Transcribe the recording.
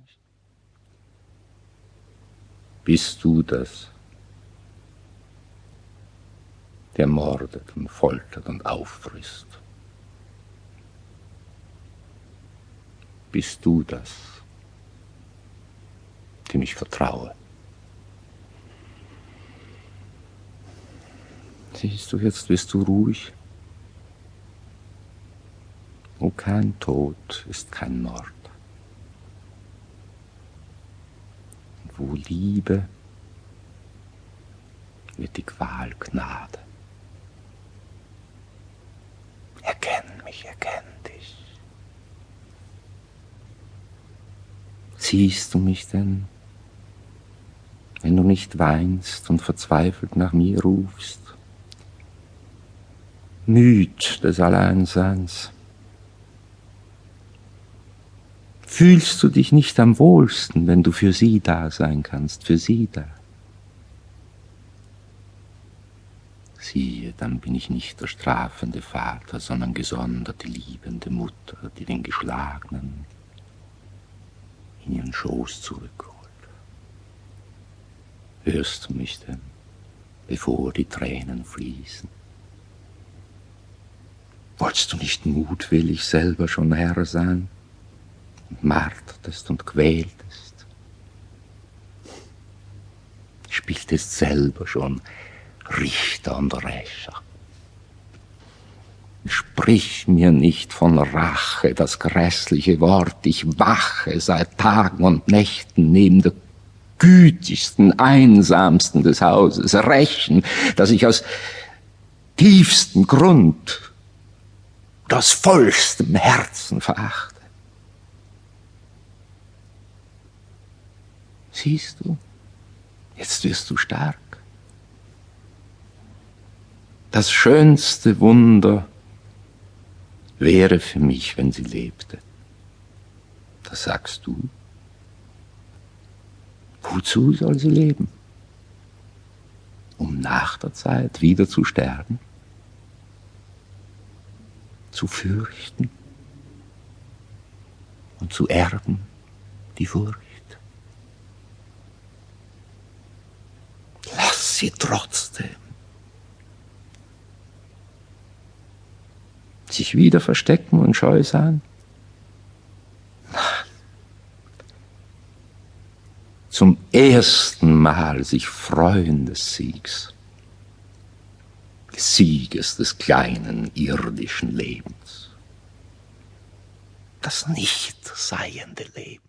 nicht. Bist du das, der mordet und foltert und auffrisst? Bist du das, dem ich vertraue? Siehst du, jetzt bist du ruhig. Wo kein Tod ist kein Mord. Wo Liebe wird die Qual Gnade. Erkenn mich, erkenn dich. Siehst du mich denn, wenn du nicht weinst und verzweifelt nach mir rufst? Müd des Alleinseins. Fühlst du dich nicht am wohlsten, wenn du für sie da sein kannst, für sie da? Siehe, dann bin ich nicht der strafende Vater, sondern gesonderte, liebende Mutter, die den Geschlagenen in ihren Schoß zurückholt. Hörst du mich denn, bevor die Tränen fließen? Wolltest du nicht mutwillig selber schon Herr sein martertest und quältest? Spieltest selber schon Richter und Rächer? Sprich mir nicht von Rache, das grässliche Wort, ich wache seit Tagen und Nächten neben der gütigsten, einsamsten des Hauses, rächen, dass ich aus tiefstem Grund das vollstem Herzen verachte. Siehst du, jetzt wirst du stark. Das schönste Wunder wäre für mich, wenn sie lebte. Das sagst du. Wozu soll sie leben? Um nach der Zeit wieder zu sterben? zu fürchten und zu erben die Furcht. Sie trotzdem sich wieder verstecken und scheu sein. Zum ersten Mal sich freuen des Siegs des Sieges des kleinen irdischen Lebens. Das Nichtseiende Leben.